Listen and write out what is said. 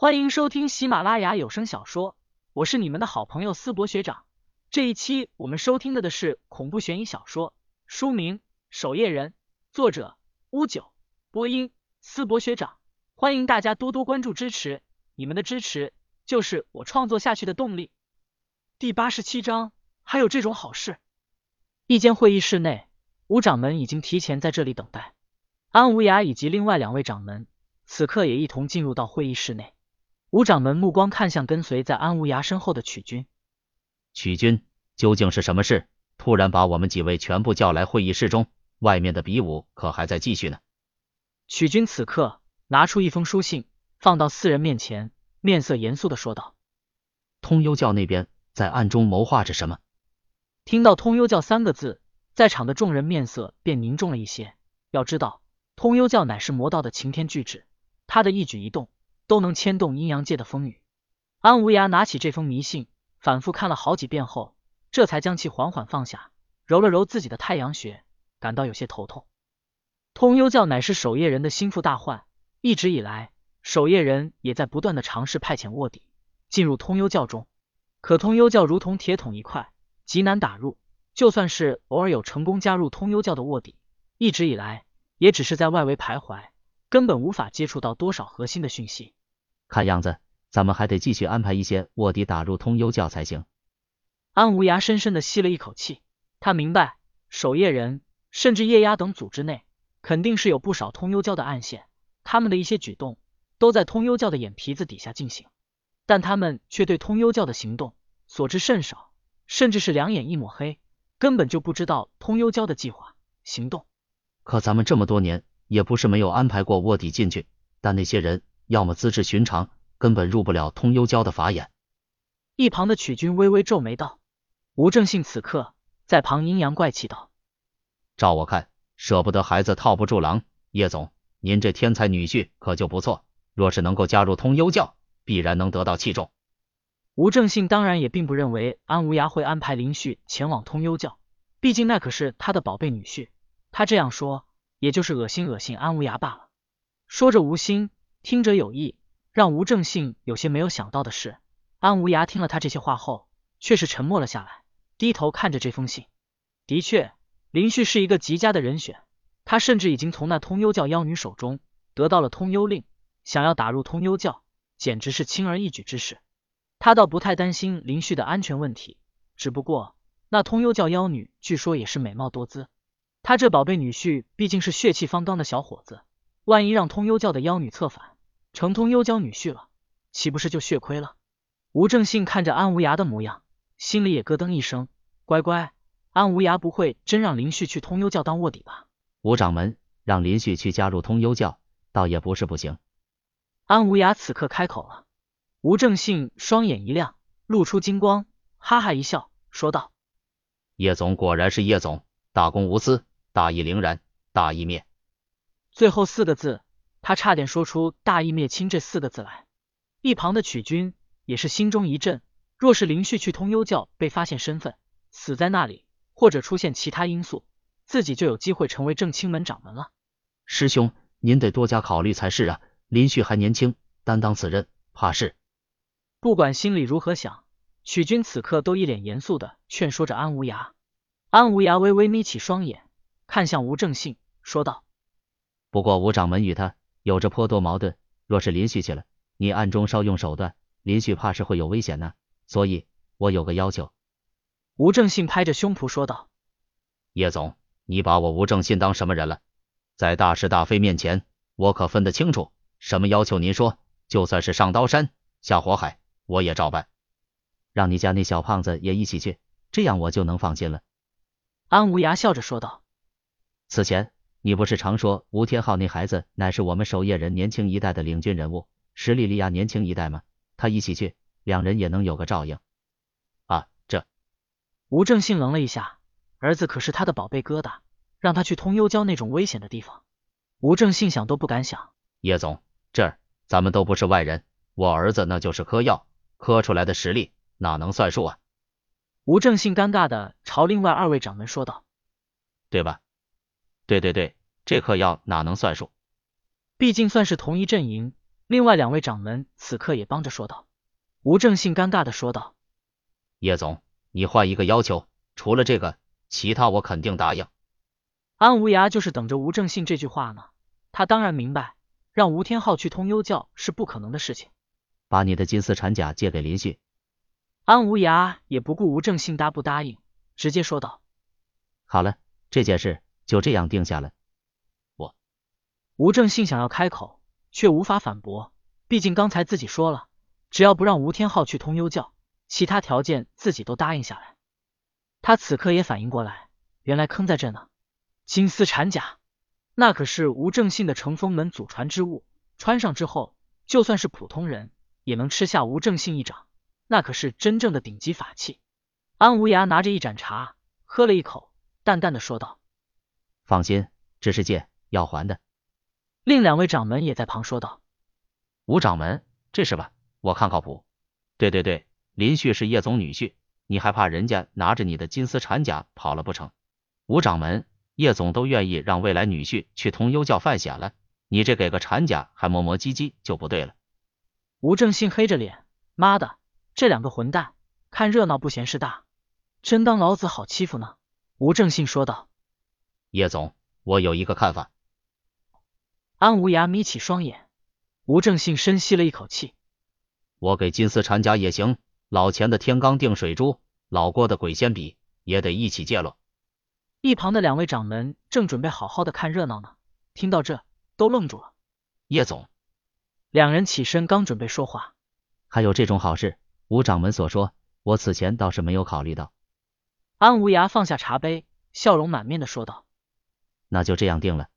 欢迎收听喜马拉雅有声小说，我是你们的好朋友思博学长。这一期我们收听的的是恐怖悬疑小说，书名《守夜人》，作者乌九，播音思博学长。欢迎大家多多关注支持，你们的支持就是我创作下去的动力。第八十七章，还有这种好事？一间会议室内，吴掌门已经提前在这里等待，安无涯以及另外两位掌门此刻也一同进入到会议室内。吴掌门目光看向跟随在安无涯身后的曲军，曲军，究竟是什么事？突然把我们几位全部叫来会议室中，外面的比武可还在继续呢？曲军此刻拿出一封书信，放到四人面前，面色严肃的说道：“通幽教那边在暗中谋划着什么？”听到通幽教三个字，在场的众人面色便凝重了一些。要知道，通幽教乃是魔道的擎天巨制，他的一举一动。都能牵动阴阳界的风雨。安无涯拿起这封迷信，反复看了好几遍后，这才将其缓缓放下，揉了揉自己的太阳穴，感到有些头痛。通幽教乃是守夜人的心腹大患，一直以来，守夜人也在不断的尝试派遣卧底进入通幽教中，可通幽教如同铁桶一块，极难打入。就算是偶尔有成功加入通幽教的卧底，一直以来也只是在外围徘徊，根本无法接触到多少核心的讯息。看样子，咱们还得继续安排一些卧底打入通幽教才行。安无涯深深的吸了一口气，他明白守夜人甚至夜鸦等组织内，肯定是有不少通幽教的暗线，他们的一些举动都在通幽教的眼皮子底下进行，但他们却对通幽教的行动所知甚少，甚至是两眼一抹黑，根本就不知道通幽教的计划行动。可咱们这么多年也不是没有安排过卧底进去，但那些人。要么资质寻常，根本入不了通幽教的法眼。一旁的曲军微微皱眉道：“吴正信此刻在旁阴阳怪气道：照我看，舍不得孩子套不住狼。叶总，您这天才女婿可就不错，若是能够加入通幽教，必然能得到器重。”吴正信当然也并不认为安无涯会安排林旭前往通幽教，毕竟那可是他的宝贝女婿。他这样说，也就是恶心恶心安无涯罢了。说着无心。听者有意，让吴正信有些没有想到的是，安无涯听了他这些话后，却是沉默了下来，低头看着这封信。的确，林旭是一个极佳的人选，他甚至已经从那通幽教妖女手中得到了通幽令，想要打入通幽教，简直是轻而易举之事。他倒不太担心林旭的安全问题，只不过那通幽教妖女据说也是美貌多姿，他这宝贝女婿毕竟是血气方刚的小伙子，万一让通幽教的妖女策反，成通幽教女婿了，岂不是就血亏了？吴正信看着安无涯的模样，心里也咯噔一声。乖乖，安无涯不会真让林旭去通幽教当卧底吧？吴掌门让林旭去加入通幽教，倒也不是不行。安无涯此刻开口了。吴正信双眼一亮，露出金光，哈哈一笑，说道：“叶总果然是叶总，大公无私，大义凛然，大义灭。”最后四个字。他差点说出“大义灭亲”这四个字来，一旁的曲军也是心中一震。若是林旭去通幽教被发现身份，死在那里，或者出现其他因素，自己就有机会成为正清门掌门了。师兄，您得多加考虑才是啊！林旭还年轻，担当此任，怕是……不管心里如何想，曲军此刻都一脸严肃的劝说着安无涯。安无涯微微眯起双眼，看向吴正信，说道：“不过吴掌门与他……”有着颇多矛盾，若是林旭去了，你暗中稍用手段，林旭怕是会有危险呢。所以，我有个要求。吴正信拍着胸脯说道：“叶总，你把我吴正信当什么人了？在大是大非面前，我可分得清楚。什么要求您说，就算是上刀山下火海，我也照办。让你家那小胖子也一起去，这样我就能放心了。”安无涯笑着说道：“此前。”你不是常说吴天昊那孩子乃是我们守夜人年轻一代的领军人物，实力力压年轻一代吗？他一起去，两人也能有个照应。啊，这吴正信愣了一下，儿子可是他的宝贝疙瘩，让他去通幽教那种危险的地方，吴正信想都不敢想。叶总，这儿咱们都不是外人，我儿子那就是嗑药，嗑出来的实力哪能算数啊？吴正信尴尬的朝另外二位掌门说道：“对吧？”对对对，这颗药哪能算数？毕竟算是同一阵营，另外两位掌门此刻也帮着说道。吴正信尴尬的说道：“叶总，你换一个要求，除了这个，其他我肯定答应。”安无涯就是等着吴正信这句话呢。他当然明白，让吴天昊去通幽教是不可能的事情。把你的金丝缠甲借给林旭。安无涯也不顾吴正信答不答应，直接说道：“好了，这件事就这样定下了。”我吴正信想要开口，却无法反驳，毕竟刚才自己说了，只要不让吴天昊去通幽教，其他条件自己都答应下来。他此刻也反应过来，原来坑在这呢。金丝缠甲，那可是吴正信的乘风门祖传之物，穿上之后，就算是普通人也能吃下吴正信一掌，那可是真正的顶级法器。安无涯拿着一盏茶，喝了一口，淡淡的说道：“放心，这是借，要还的。”另两位掌门也在旁说道：“吴掌门，这是吧？我看靠谱。对对对，林旭是叶总女婿，你还怕人家拿着你的金丝缠甲跑了不成？吴掌门。”叶总都愿意让未来女婿去通幽教犯险了，你这给个缠甲还磨磨唧唧就不对了。吴正信黑着脸，妈的，这两个混蛋看热闹不嫌事大，真当老子好欺负呢？吴正信说道。叶总，我有一个看法。安无涯眯起双眼，吴正信深吸了一口气。我给金丝缠甲也行，老钱的天罡定水珠，老郭的鬼仙笔也得一起借了。一旁的两位掌门正准备好好的看热闹呢，听到这都愣住了。叶总，两人起身刚准备说话，还有这种好事？吴掌门所说，我此前倒是没有考虑到。安无涯放下茶杯，笑容满面的说道：“那就这样定了。”